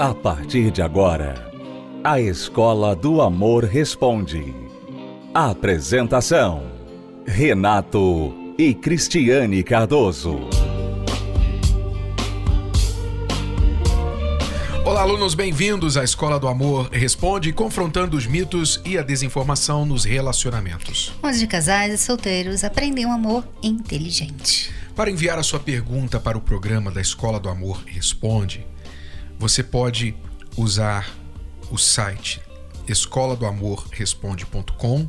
A partir de agora, a Escola do Amor Responde. Apresentação: Renato e Cristiane Cardoso. Olá, alunos, bem-vindos à Escola do Amor Responde, confrontando os mitos e a desinformação nos relacionamentos. Onde casais e solteiros aprendem um amor inteligente. Para enviar a sua pergunta para o programa da Escola do Amor Responde, você pode usar o site escola do amor responde.com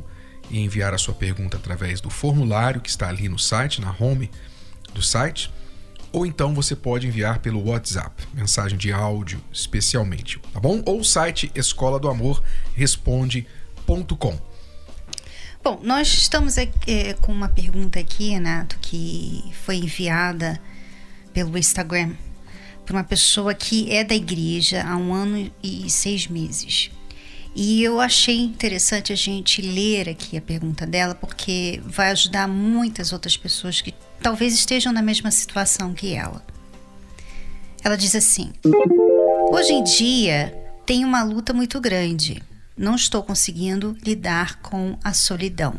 e enviar a sua pergunta através do formulário que está ali no site, na home do site, ou então você pode enviar pelo WhatsApp, mensagem de áudio especialmente, tá bom? Ou o site escola do amor responde.com. Bom, nós estamos aqui, é, com uma pergunta aqui, Renato, que foi enviada pelo Instagram por uma pessoa que é da igreja há um ano e seis meses. E eu achei interessante a gente ler aqui a pergunta dela, porque vai ajudar muitas outras pessoas que talvez estejam na mesma situação que ela. Ela diz assim: Hoje em dia tem uma luta muito grande. Não estou conseguindo lidar com a solidão.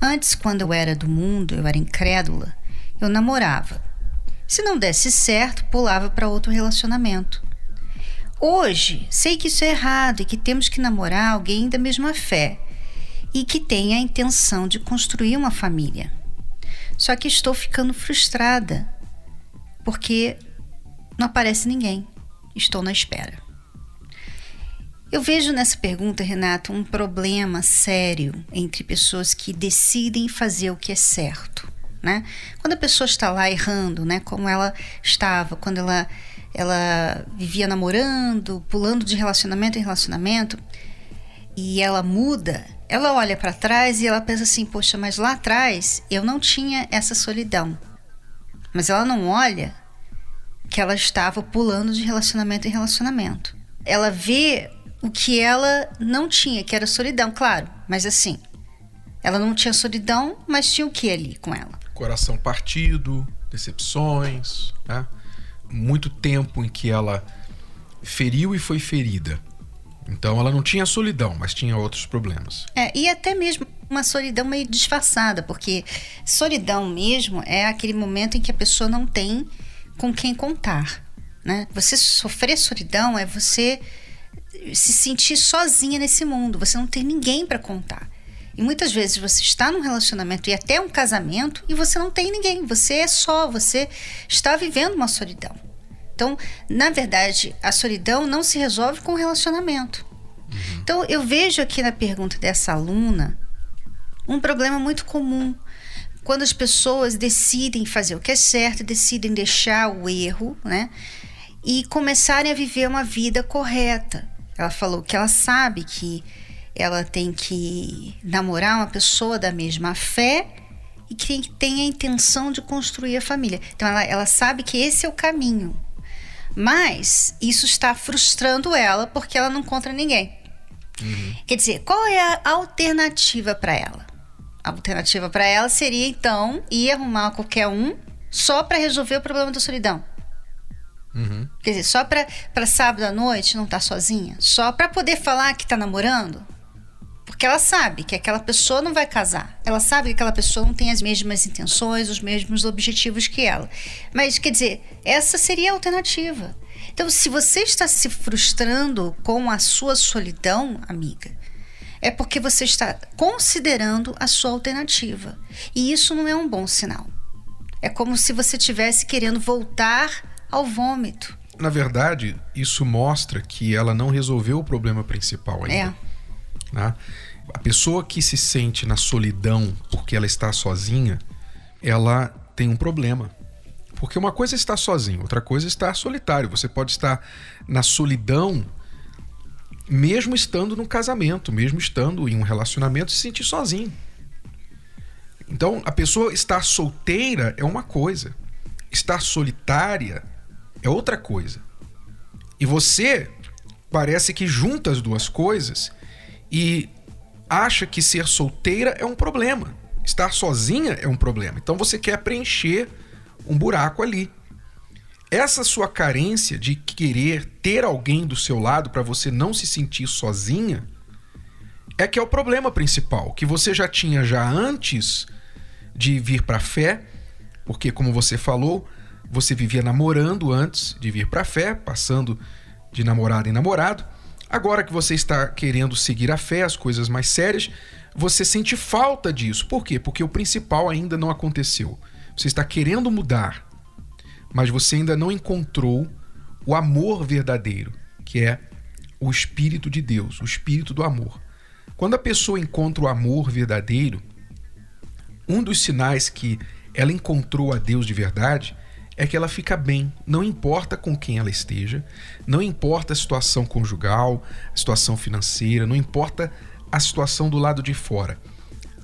Antes, quando eu era do mundo, eu era incrédula, eu namorava se não desse certo, pulava para outro relacionamento. Hoje, sei que isso é errado e que temos que namorar alguém da mesma fé e que tenha a intenção de construir uma família. Só que estou ficando frustrada porque não aparece ninguém. Estou na espera. Eu vejo nessa pergunta, Renato, um problema sério entre pessoas que decidem fazer o que é certo né? Quando a pessoa está lá errando, né, como ela estava quando ela ela vivia namorando, pulando de relacionamento em relacionamento, e ela muda, ela olha para trás e ela pensa assim: poxa, mas lá atrás eu não tinha essa solidão. Mas ela não olha que ela estava pulando de relacionamento em relacionamento. Ela vê o que ela não tinha, que era solidão, claro, mas assim, ela não tinha solidão, mas tinha o que ali com ela? Coração partido, decepções, né? muito tempo em que ela feriu e foi ferida. Então ela não tinha solidão, mas tinha outros problemas. É, e até mesmo uma solidão meio disfarçada, porque solidão mesmo é aquele momento em que a pessoa não tem com quem contar. Né? Você sofrer solidão é você se sentir sozinha nesse mundo, você não tem ninguém para contar. E muitas vezes você está num relacionamento e até um casamento e você não tem ninguém, você é só, você está vivendo uma solidão. Então, na verdade, a solidão não se resolve com o relacionamento. Uhum. Então, eu vejo aqui na pergunta dessa aluna um problema muito comum. Quando as pessoas decidem fazer o que é certo, decidem deixar o erro, né? E começarem a viver uma vida correta. Ela falou que ela sabe que ela tem que namorar uma pessoa da mesma fé e que tem a intenção de construir a família. Então ela, ela sabe que esse é o caminho. Mas isso está frustrando ela porque ela não encontra ninguém. Uhum. Quer dizer, qual é a alternativa para ela? A alternativa para ela seria então ir arrumar qualquer um só para resolver o problema da solidão. Uhum. Quer dizer, só para sábado à noite não estar tá sozinha? Só para poder falar que está namorando? Porque ela sabe que aquela pessoa não vai casar. Ela sabe que aquela pessoa não tem as mesmas intenções, os mesmos objetivos que ela. Mas, quer dizer, essa seria a alternativa. Então, se você está se frustrando com a sua solidão, amiga, é porque você está considerando a sua alternativa. E isso não é um bom sinal. É como se você estivesse querendo voltar ao vômito. Na verdade, isso mostra que ela não resolveu o problema principal ainda. É. Né? A pessoa que se sente na solidão porque ela está sozinha, ela tem um problema. Porque uma coisa é estar sozinho, outra coisa é estar solitário. Você pode estar na solidão mesmo estando no casamento, mesmo estando em um relacionamento, se sentir sozinho. Então, a pessoa estar solteira é uma coisa, estar solitária é outra coisa. E você parece que junta as duas coisas e acha que ser solteira é um problema. Estar sozinha é um problema. Então você quer preencher um buraco ali. essa sua carência de querer ter alguém do seu lado para você não se sentir sozinha é que é o problema principal, que você já tinha já antes de vir para a fé, porque como você falou, você vivia namorando antes de vir para a fé, passando de namorado em namorado. Agora que você está querendo seguir a fé, as coisas mais sérias, você sente falta disso. Por quê? Porque o principal ainda não aconteceu. Você está querendo mudar, mas você ainda não encontrou o amor verdadeiro, que é o Espírito de Deus, o Espírito do amor. Quando a pessoa encontra o amor verdadeiro, um dos sinais que ela encontrou a Deus de verdade é que ela fica bem, não importa com quem ela esteja, não importa a situação conjugal, a situação financeira, não importa a situação do lado de fora.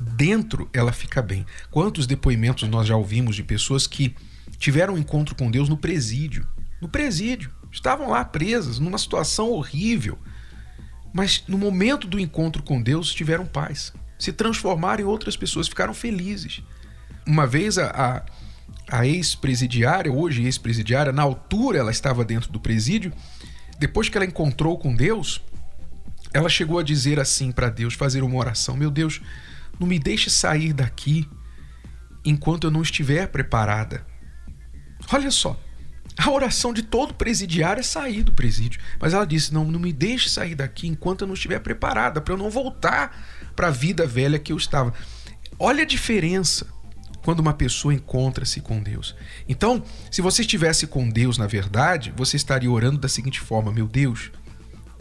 Dentro ela fica bem. Quantos depoimentos nós já ouvimos de pessoas que tiveram um encontro com Deus no presídio? No presídio. Estavam lá presas, numa situação horrível. Mas no momento do encontro com Deus tiveram paz. Se transformaram em outras pessoas, ficaram felizes. Uma vez a, a a ex-presidiária, hoje ex-presidiária, na altura ela estava dentro do presídio. Depois que ela encontrou com Deus, ela chegou a dizer assim para Deus, fazer uma oração: Meu Deus, não me deixe sair daqui enquanto eu não estiver preparada. Olha só, a oração de todo presidiário é sair do presídio. Mas ela disse: Não, não me deixe sair daqui enquanto eu não estiver preparada, para eu não voltar para a vida velha que eu estava. Olha a diferença quando uma pessoa encontra-se com Deus. Então, se você estivesse com Deus na verdade, você estaria orando da seguinte forma: Meu Deus,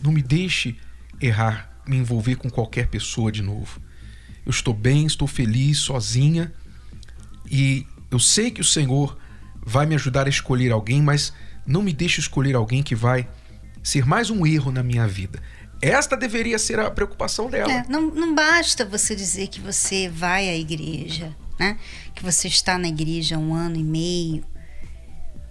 não me deixe errar, me envolver com qualquer pessoa de novo. Eu estou bem, estou feliz, sozinha e eu sei que o Senhor vai me ajudar a escolher alguém, mas não me deixe escolher alguém que vai ser mais um erro na minha vida. Esta deveria ser a preocupação dela. É, não, não basta você dizer que você vai à igreja né? Que você está na igreja há um ano e meio,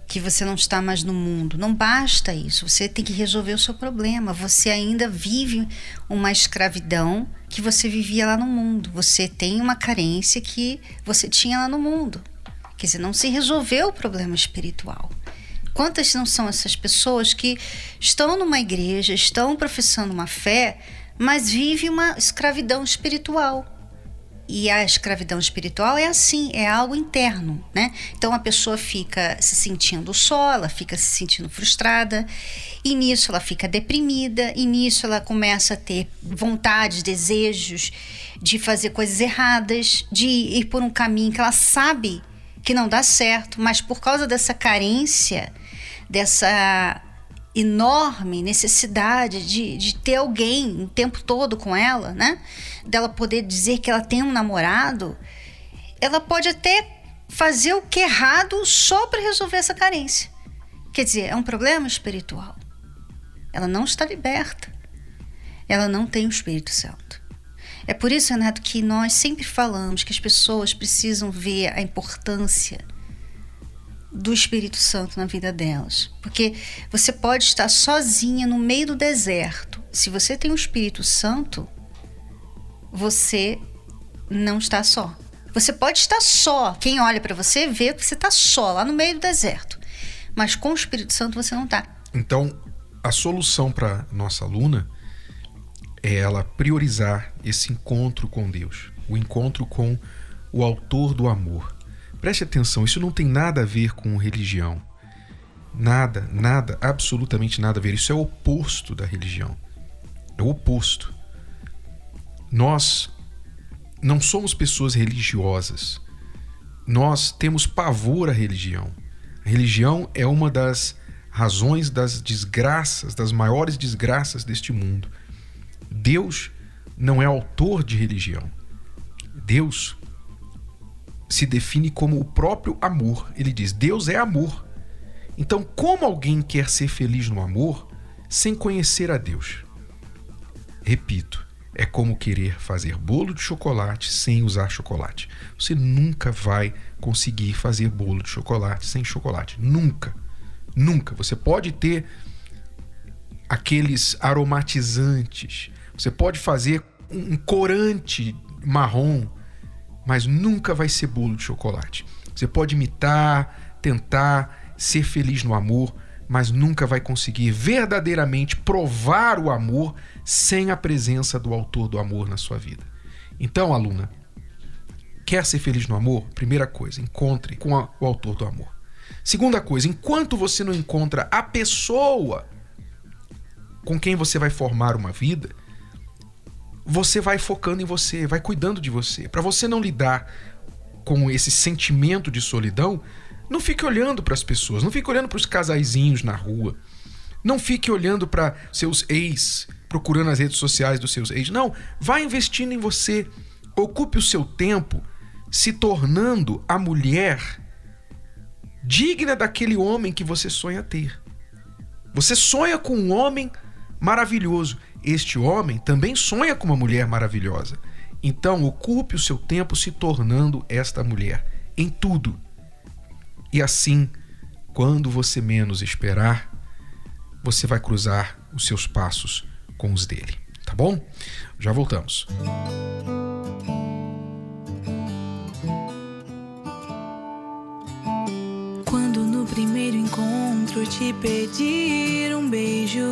que você não está mais no mundo. Não basta isso. Você tem que resolver o seu problema. Você ainda vive uma escravidão que você vivia lá no mundo. Você tem uma carência que você tinha lá no mundo. Quer dizer, não se resolveu o problema espiritual. Quantas não são essas pessoas que estão numa igreja, estão professando uma fé, mas vivem uma escravidão espiritual? E a escravidão espiritual é assim, é algo interno, né? Então a pessoa fica se sentindo só, ela fica se sentindo frustrada, e nisso ela fica deprimida, e nisso ela começa a ter vontades, desejos de fazer coisas erradas, de ir por um caminho que ela sabe que não dá certo, mas por causa dessa carência, dessa enorme necessidade de, de ter alguém o tempo todo com ela, né? Dela poder dizer que ela tem um namorado, ela pode até fazer o que é errado só para resolver essa carência. Quer dizer, é um problema espiritual. Ela não está liberta. Ela não tem o Espírito Santo. É por isso, Renato, que nós sempre falamos que as pessoas precisam ver a importância do Espírito Santo na vida delas. Porque você pode estar sozinha no meio do deserto. Se você tem o Espírito Santo, você não está só. Você pode estar só. Quem olha para você vê que você está só lá no meio do deserto. Mas com o Espírito Santo você não está. Então, a solução para nossa aluna é ela priorizar esse encontro com Deus, o encontro com o autor do amor. Preste atenção, isso não tem nada a ver com religião. Nada, nada, absolutamente nada a ver. Isso é o oposto da religião. É o oposto. Nós não somos pessoas religiosas. Nós temos pavor à religião. A religião é uma das razões das desgraças, das maiores desgraças deste mundo. Deus não é autor de religião. Deus se define como o próprio amor. Ele diz: Deus é amor. Então, como alguém quer ser feliz no amor sem conhecer a Deus? Repito, é como querer fazer bolo de chocolate sem usar chocolate. Você nunca vai conseguir fazer bolo de chocolate sem chocolate. Nunca. Nunca. Você pode ter aqueles aromatizantes. Você pode fazer um corante marrom mas nunca vai ser bolo de chocolate. Você pode imitar, tentar ser feliz no amor, mas nunca vai conseguir verdadeiramente provar o amor sem a presença do autor do amor na sua vida. Então, aluna, quer ser feliz no amor? Primeira coisa, encontre com a, o autor do amor. Segunda coisa, enquanto você não encontra a pessoa com quem você vai formar uma vida, você vai focando em você, vai cuidando de você. Para você não lidar com esse sentimento de solidão, não fique olhando para as pessoas, não fique olhando para os casaizinhos na rua. Não fique olhando para seus ex, procurando as redes sociais dos seus ex. Não, vá investindo em você. Ocupe o seu tempo se tornando a mulher digna daquele homem que você sonha ter. Você sonha com um homem maravilhoso. Este homem também sonha com uma mulher maravilhosa. Então, ocupe o seu tempo se tornando esta mulher em tudo. E assim, quando você menos esperar, você vai cruzar os seus passos com os dele, tá bom? Já voltamos. Quando no primeiro encontro te pedir um beijo,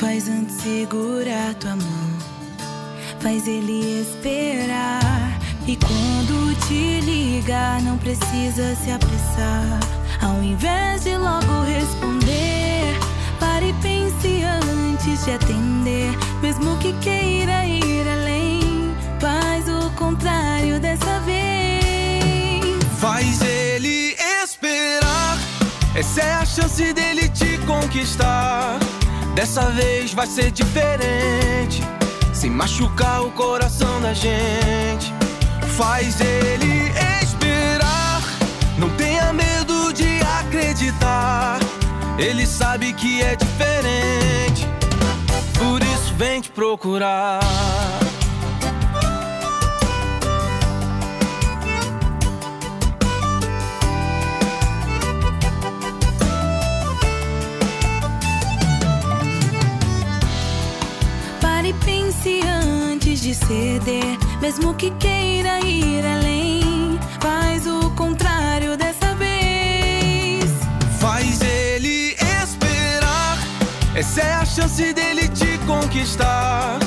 faz antes segurar tua mão, faz ele esperar. E quando te ligar, não precisa se apressar. Ao invés de logo responder, pare e pense antes de atender. Mesmo que queira ir além, faz o contrário dessa vez. Faz ele esperar. Essa é a chance dele te conquistar. Dessa vez vai ser diferente. Sem machucar o coração da gente faz ele esperar. Não tenha medo de acreditar. Ele sabe que é diferente. Por isso vem te procurar. Mesmo que queira ir além, faz o contrário dessa vez. Faz ele esperar. Essa é a chance dele te conquistar.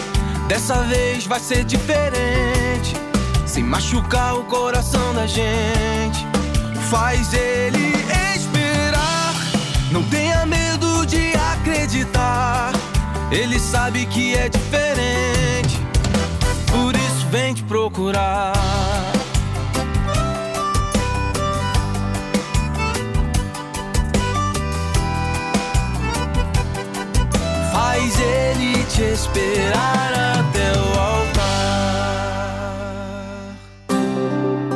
Dessa vez vai ser diferente. Sem machucar o coração da gente. Faz ele esperar. Não tenha medo de acreditar. Ele sabe que é diferente vem te procurar. Faz ele te esperar até o altar.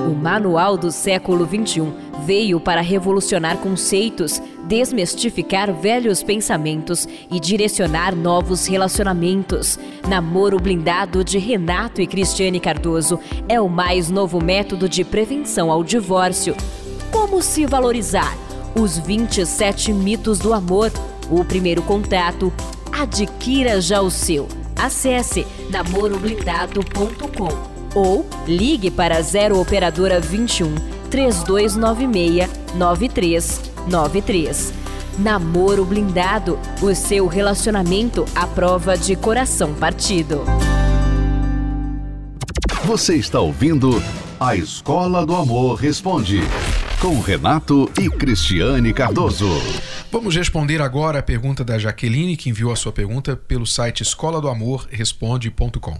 O Manual do Século XXI veio para revolucionar conceitos desmistificar velhos pensamentos e direcionar novos relacionamentos. Namoro Blindado de Renato e Cristiane Cardoso é o mais novo método de prevenção ao divórcio. Como se valorizar? Os 27 mitos do amor. O primeiro contato. Adquira já o seu. Acesse namoroblindado.com ou ligue para 0 operadora 21 3296 93 93. Namoro Blindado o seu relacionamento à prova de coração partido. Você está ouvindo A Escola do Amor Responde, com Renato e Cristiane Cardoso. Vamos responder agora a pergunta da Jaqueline, que enviou a sua pergunta pelo site escola do amor responde.com.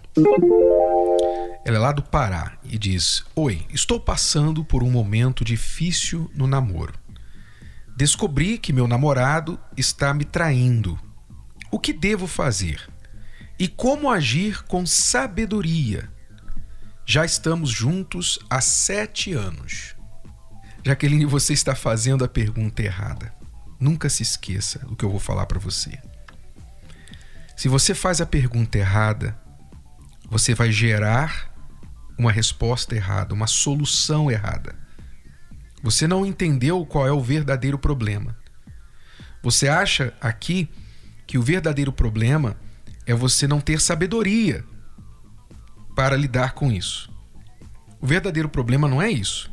Ela é lá do Pará e diz: Oi, estou passando por um momento difícil no namoro. Descobri que meu namorado está me traindo. O que devo fazer? E como agir com sabedoria? Já estamos juntos há sete anos. Jaqueline, você está fazendo a pergunta errada. Nunca se esqueça do que eu vou falar para você. Se você faz a pergunta errada, você vai gerar uma resposta errada, uma solução errada. Você não entendeu qual é o verdadeiro problema. Você acha aqui que o verdadeiro problema é você não ter sabedoria para lidar com isso. O verdadeiro problema não é isso.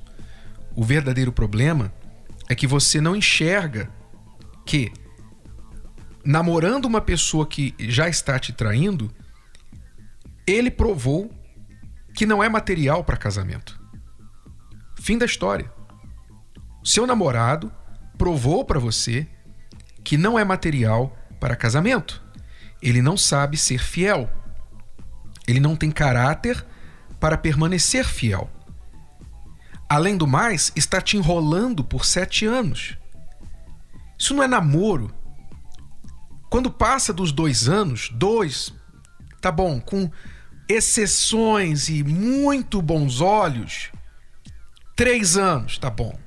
O verdadeiro problema é que você não enxerga que namorando uma pessoa que já está te traindo, ele provou que não é material para casamento. Fim da história. Seu namorado provou para você que não é material para casamento. Ele não sabe ser fiel. Ele não tem caráter para permanecer fiel. Além do mais, está te enrolando por sete anos. Isso não é namoro. Quando passa dos dois anos, dois, tá bom, com exceções e muito bons olhos, três anos, tá bom.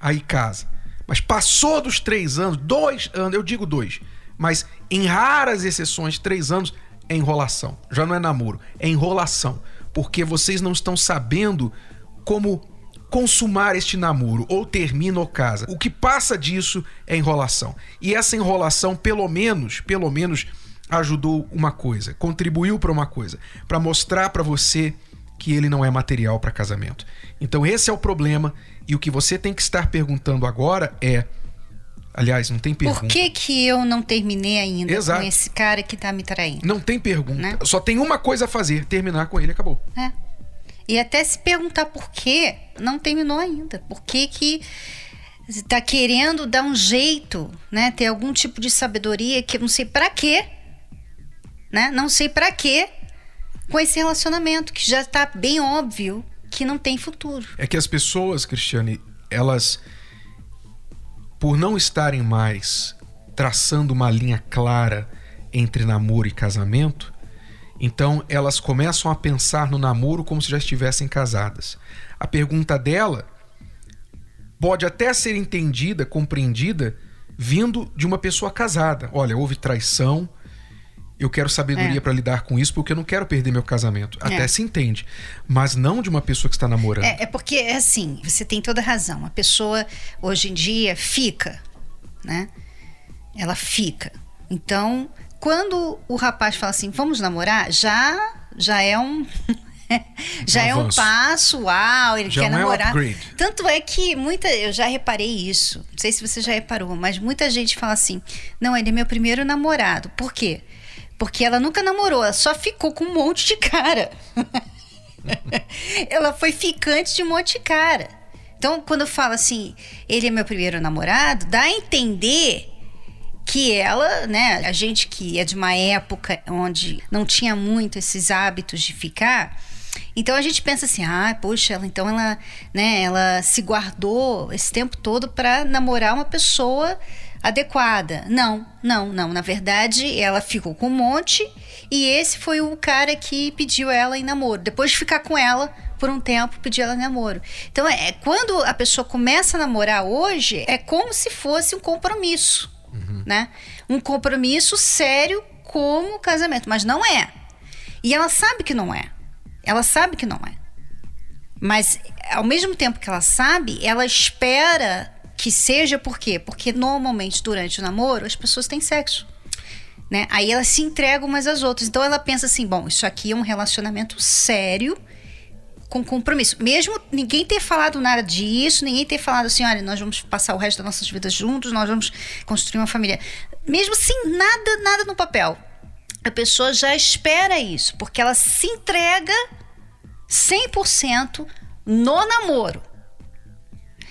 Aí casa. Mas passou dos três anos, dois anos, eu digo dois, mas em raras exceções, três anos é enrolação. Já não é namoro, é enrolação. Porque vocês não estão sabendo como consumar este namoro, ou termina ou casa. O que passa disso é enrolação. E essa enrolação, pelo menos, pelo menos, ajudou uma coisa, contribuiu para uma coisa, para mostrar para você que ele não é material para casamento. Então esse é o problema e o que você tem que estar perguntando agora é Aliás, não tem pergunta. Por que, que eu não terminei ainda Exato. com esse cara que tá me traindo? Não tem pergunta. Né? Só tem uma coisa a fazer: terminar com ele acabou. É. E até se perguntar por que não terminou ainda. Por que que está querendo dar um jeito, né? Ter algum tipo de sabedoria que eu não sei para quê, né? Não sei para quê com esse relacionamento que já está bem óbvio que não tem futuro. É que as pessoas, Cristiane, elas por não estarem mais traçando uma linha clara entre namoro e casamento, então elas começam a pensar no namoro como se já estivessem casadas. A pergunta dela pode até ser entendida, compreendida, vindo de uma pessoa casada. Olha, houve traição, eu quero sabedoria é. para lidar com isso porque eu não quero perder meu casamento. Até é. se entende. Mas não de uma pessoa que está namorando. É, é porque, é assim, você tem toda razão. A pessoa, hoje em dia, fica, né? Ela fica. Então, quando o rapaz fala assim, vamos namorar, já, já é um. já um é um passo, uau, ele já quer namorar. É Tanto é que muita, eu já reparei isso. Não sei se você já reparou, mas muita gente fala assim: "Não, ele é meu primeiro namorado". Por quê? Porque ela nunca namorou, ela só ficou com um monte de cara. ela foi ficante de um monte de cara. Então, quando eu falo assim, ele é meu primeiro namorado, dá a entender que ela, né, a gente que é de uma época onde não tinha muito esses hábitos de ficar, então a gente pensa assim, ah, poxa, ela então ela, né, ela se guardou esse tempo todo para namorar uma pessoa adequada. Não, não, não. Na verdade, ela ficou com um monte e esse foi o cara que pediu ela em namoro. Depois de ficar com ela por um tempo, pediu ela em namoro. Então, é, quando a pessoa começa a namorar hoje, é como se fosse um compromisso uhum. né? Um compromisso sério como casamento, mas não é. E ela sabe que não é. Ela sabe que não é. Mas ao mesmo tempo que ela sabe, ela espera que seja por quê? Porque normalmente durante o namoro as pessoas têm sexo. Né? Aí elas se entregam umas às outras. Então ela pensa assim: bom, isso aqui é um relacionamento sério com compromisso. Mesmo ninguém ter falado nada disso, ninguém ter falado assim, olha, nós vamos passar o resto das nossas vidas juntos, nós vamos construir uma família. Mesmo sem nada, nada no papel. A pessoa já espera isso, porque ela se entrega 100% no namoro.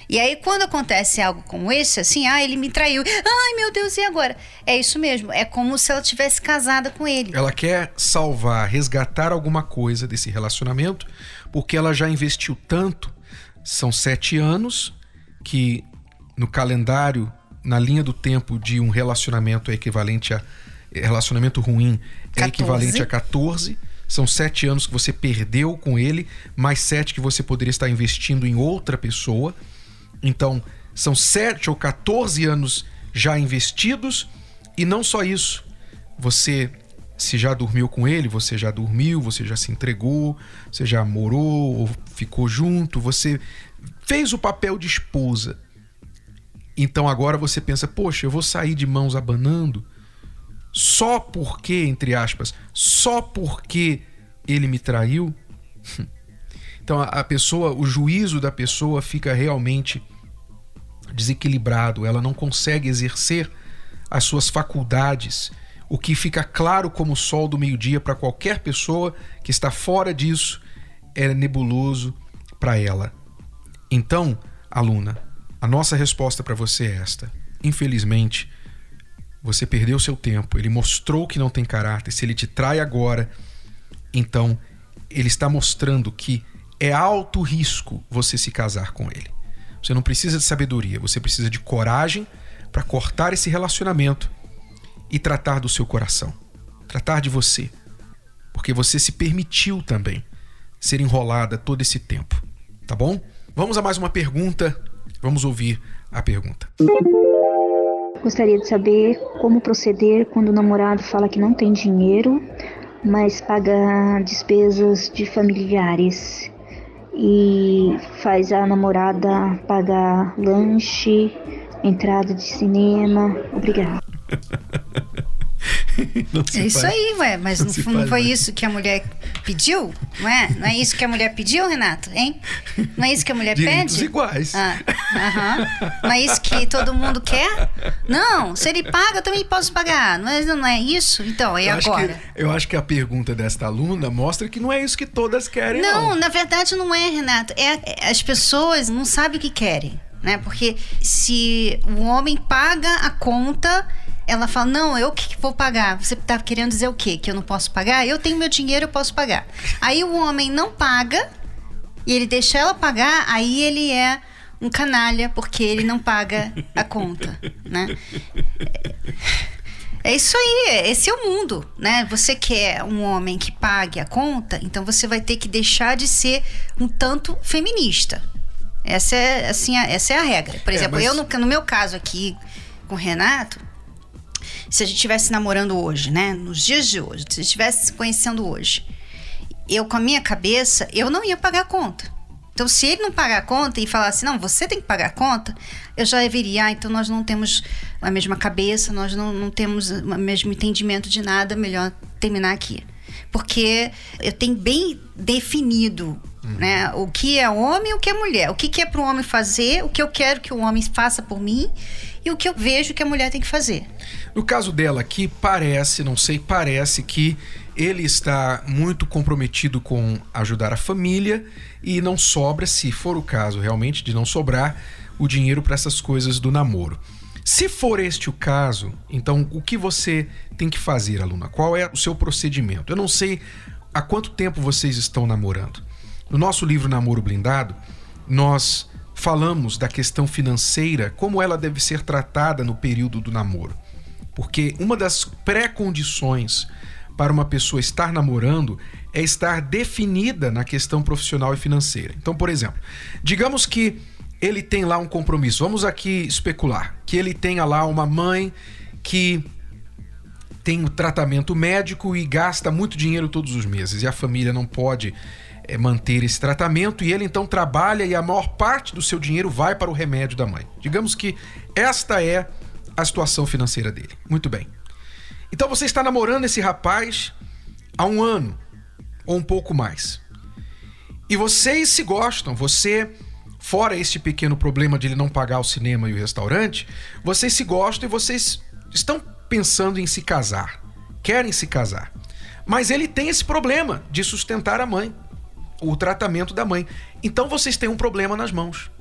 E aí, quando acontece algo como esse, assim, ah, ele me traiu. Ai, meu Deus, e agora? É isso mesmo. É como se ela tivesse casada com ele. Ela quer salvar, resgatar alguma coisa desse relacionamento, porque ela já investiu tanto. São sete anos que no calendário, na linha do tempo de um relacionamento é equivalente a. Relacionamento ruim é 14. equivalente a 14. São sete anos que você perdeu com ele, mais sete que você poderia estar investindo em outra pessoa. Então, são 7 ou 14 anos já investidos, e não só isso. Você, se já dormiu com ele, você já dormiu, você já se entregou, você já morou, ou ficou junto, você fez o papel de esposa. Então agora você pensa, poxa, eu vou sair de mãos abanando só porque, entre aspas, só porque ele me traiu? Então a pessoa, o juízo da pessoa fica realmente desequilibrado, ela não consegue exercer as suas faculdades, o que fica claro como o sol do meio-dia para qualquer pessoa que está fora disso é nebuloso para ela. Então, aluna, a nossa resposta para você é esta. Infelizmente, você perdeu seu tempo, ele mostrou que não tem caráter. Se ele te trai agora, então ele está mostrando que é alto risco você se casar com ele. Você não precisa de sabedoria, você precisa de coragem para cortar esse relacionamento e tratar do seu coração, tratar de você, porque você se permitiu também ser enrolada todo esse tempo, tá bom? Vamos a mais uma pergunta. Vamos ouvir a pergunta. Gostaria de saber como proceder quando o namorado fala que não tem dinheiro, mas paga despesas de familiares e faz a namorada pagar lanche, entrada de cinema. Obrigada. é isso aí, ué. Mas não, não, foi isso que a mulher pediu? Não é? Não é isso que a mulher pediu, Renato? Hein? Não é isso que a mulher Direitos pede? iguais. Ah, uh -huh. Não é isso que todo mundo quer? Não, se ele paga, eu também posso pagar. Não é, não é isso? Então, e eu agora? Acho que, eu acho que a pergunta desta aluna mostra que não é isso que todas querem. Não, não. na verdade não é, Renato. É, é, as pessoas não sabem o que querem. Né? Porque se o homem paga a conta ela fala: Não, eu que vou pagar. Você tá querendo dizer o quê? Que eu não posso pagar? Eu tenho meu dinheiro, eu posso pagar. Aí o homem não paga e ele deixa ela pagar, aí ele é um canalha porque ele não paga a conta, né? É isso aí, esse é o mundo, né? Você quer um homem que pague a conta, então você vai ter que deixar de ser um tanto feminista. Essa é, assim, essa é a regra. Por exemplo, é, mas... eu, no, no meu caso aqui com o Renato, se a gente estivesse namorando hoje, né? Nos dias de hoje, se a gente estivesse se conhecendo hoje, eu com a minha cabeça, eu não ia pagar a conta. Então, se ele não pagar a conta e falar assim, não, você tem que pagar a conta, eu já deveria, ah, então nós não temos a mesma cabeça, nós não, não temos o mesmo entendimento de nada, melhor terminar aqui. Porque eu tenho bem definido uhum. né, o que é homem e o que é mulher. O que, que é para o homem fazer, o que eu quero que o homem faça por mim e o que eu vejo que a mulher tem que fazer. No caso dela aqui, parece, não sei, parece que ele está muito comprometido com ajudar a família e não sobra, se for o caso realmente de não sobrar, o dinheiro para essas coisas do namoro. Se for este o caso, então o que você tem que fazer, aluna? Qual é o seu procedimento? Eu não sei há quanto tempo vocês estão namorando. No nosso livro Namoro Blindado, nós falamos da questão financeira, como ela deve ser tratada no período do namoro. Porque uma das pré-condições para uma pessoa estar namorando é estar definida na questão profissional e financeira. Então, por exemplo, digamos que ele tem lá um compromisso. Vamos aqui especular que ele tenha lá uma mãe que tem um tratamento médico e gasta muito dinheiro todos os meses e a família não pode é, manter esse tratamento e ele então trabalha e a maior parte do seu dinheiro vai para o remédio da mãe. Digamos que esta é a situação financeira dele. Muito bem. Então você está namorando esse rapaz há um ano ou um pouco mais. E vocês se gostam, você, fora este pequeno problema de ele não pagar o cinema e o restaurante, vocês se gostam e vocês estão pensando em se casar, querem se casar. Mas ele tem esse problema de sustentar a mãe o tratamento da mãe. Então vocês têm um problema nas mãos.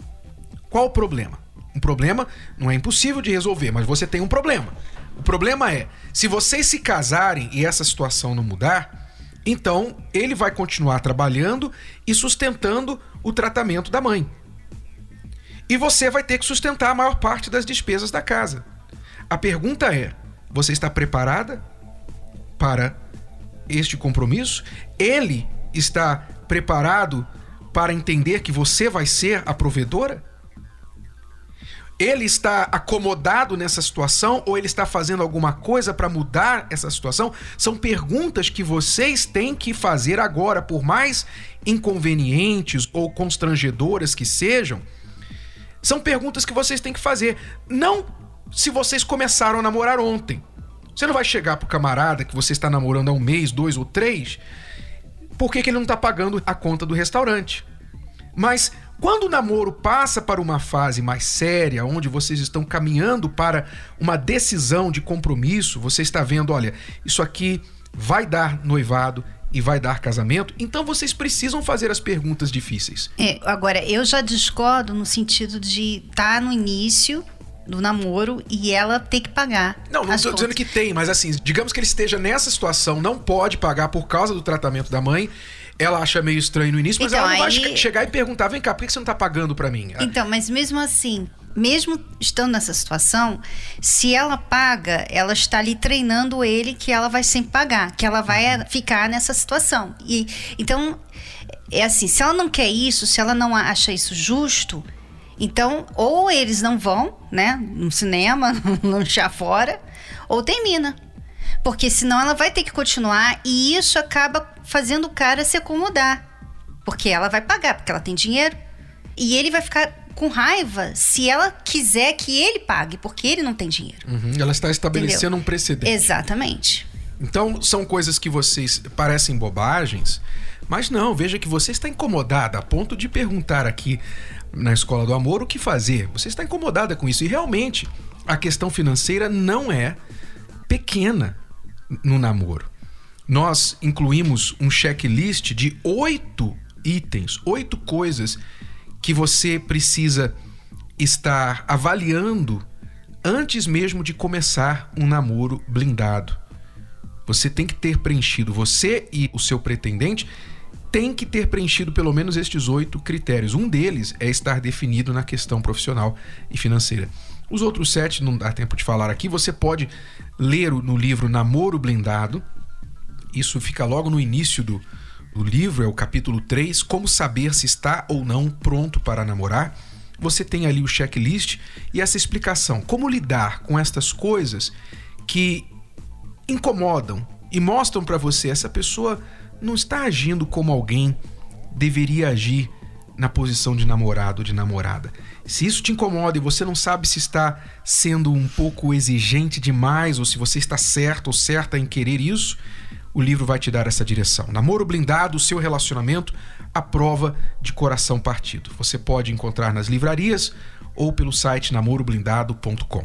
Qual o problema? Um problema não é impossível de resolver, mas você tem um problema. O problema é, se vocês se casarem e essa situação não mudar, então ele vai continuar trabalhando e sustentando o tratamento da mãe. E você vai ter que sustentar a maior parte das despesas da casa. A pergunta é: você está preparada para este compromisso? Ele está preparado para entender que você vai ser a provedora? Ele está acomodado nessa situação ou ele está fazendo alguma coisa para mudar essa situação? São perguntas que vocês têm que fazer agora, por mais inconvenientes ou constrangedoras que sejam. São perguntas que vocês têm que fazer. Não se vocês começaram a namorar ontem. Você não vai chegar pro camarada que você está namorando há um mês, dois ou três por que, que ele não está pagando a conta do restaurante? Mas quando o namoro passa para uma fase mais séria, onde vocês estão caminhando para uma decisão de compromisso, você está vendo, olha, isso aqui vai dar noivado e vai dar casamento, então vocês precisam fazer as perguntas difíceis. É, agora, eu já discordo no sentido de estar tá no início do namoro e ela ter que pagar. Não, não estou dizendo que tem, mas assim, digamos que ele esteja nessa situação, não pode pagar por causa do tratamento da mãe. Ela acha meio estranho no início, mas então, ela não aí... vai chegar e perguntar: vem cá, por que você não está pagando para mim? Então, mas mesmo assim, mesmo estando nessa situação, se ela paga, ela está ali treinando ele que ela vai sempre pagar, que ela vai ficar nessa situação. E então é assim, se ela não quer isso, se ela não acha isso justo, então, ou eles não vão, né, no cinema, no chá fora, ou termina. Porque senão ela vai ter que continuar e isso acaba fazendo o cara se acomodar. Porque ela vai pagar, porque ela tem dinheiro. E ele vai ficar com raiva se ela quiser que ele pague, porque ele não tem dinheiro. Uhum, ela está estabelecendo Entendeu? um precedente. Exatamente. Então, são coisas que vocês parecem bobagens, mas não, veja que você está incomodada a ponto de perguntar aqui na Escola do Amor o que fazer. Você está incomodada com isso. E realmente, a questão financeira não é pequena no namoro. Nós incluímos um checklist de oito itens, oito coisas que você precisa estar avaliando antes mesmo de começar um namoro blindado. Você tem que ter preenchido, você e o seu pretendente tem que ter preenchido pelo menos estes oito critérios. Um deles é estar definido na questão profissional e financeira. Os outros sete não dá tempo de falar aqui. Você pode ler no livro Namoro Blindado. Isso fica logo no início do, do livro, é o capítulo 3, Como saber se está ou não pronto para namorar. Você tem ali o checklist e essa explicação. Como lidar com estas coisas que incomodam e mostram para você essa pessoa não está agindo como alguém deveria agir na posição de namorado ou de namorada. Se isso te incomoda e você não sabe se está sendo um pouco exigente demais ou se você está certo ou certa em querer isso, o livro vai te dar essa direção. Namoro blindado, seu relacionamento, a prova de coração partido. Você pode encontrar nas livrarias ou pelo site namoroblindado.com.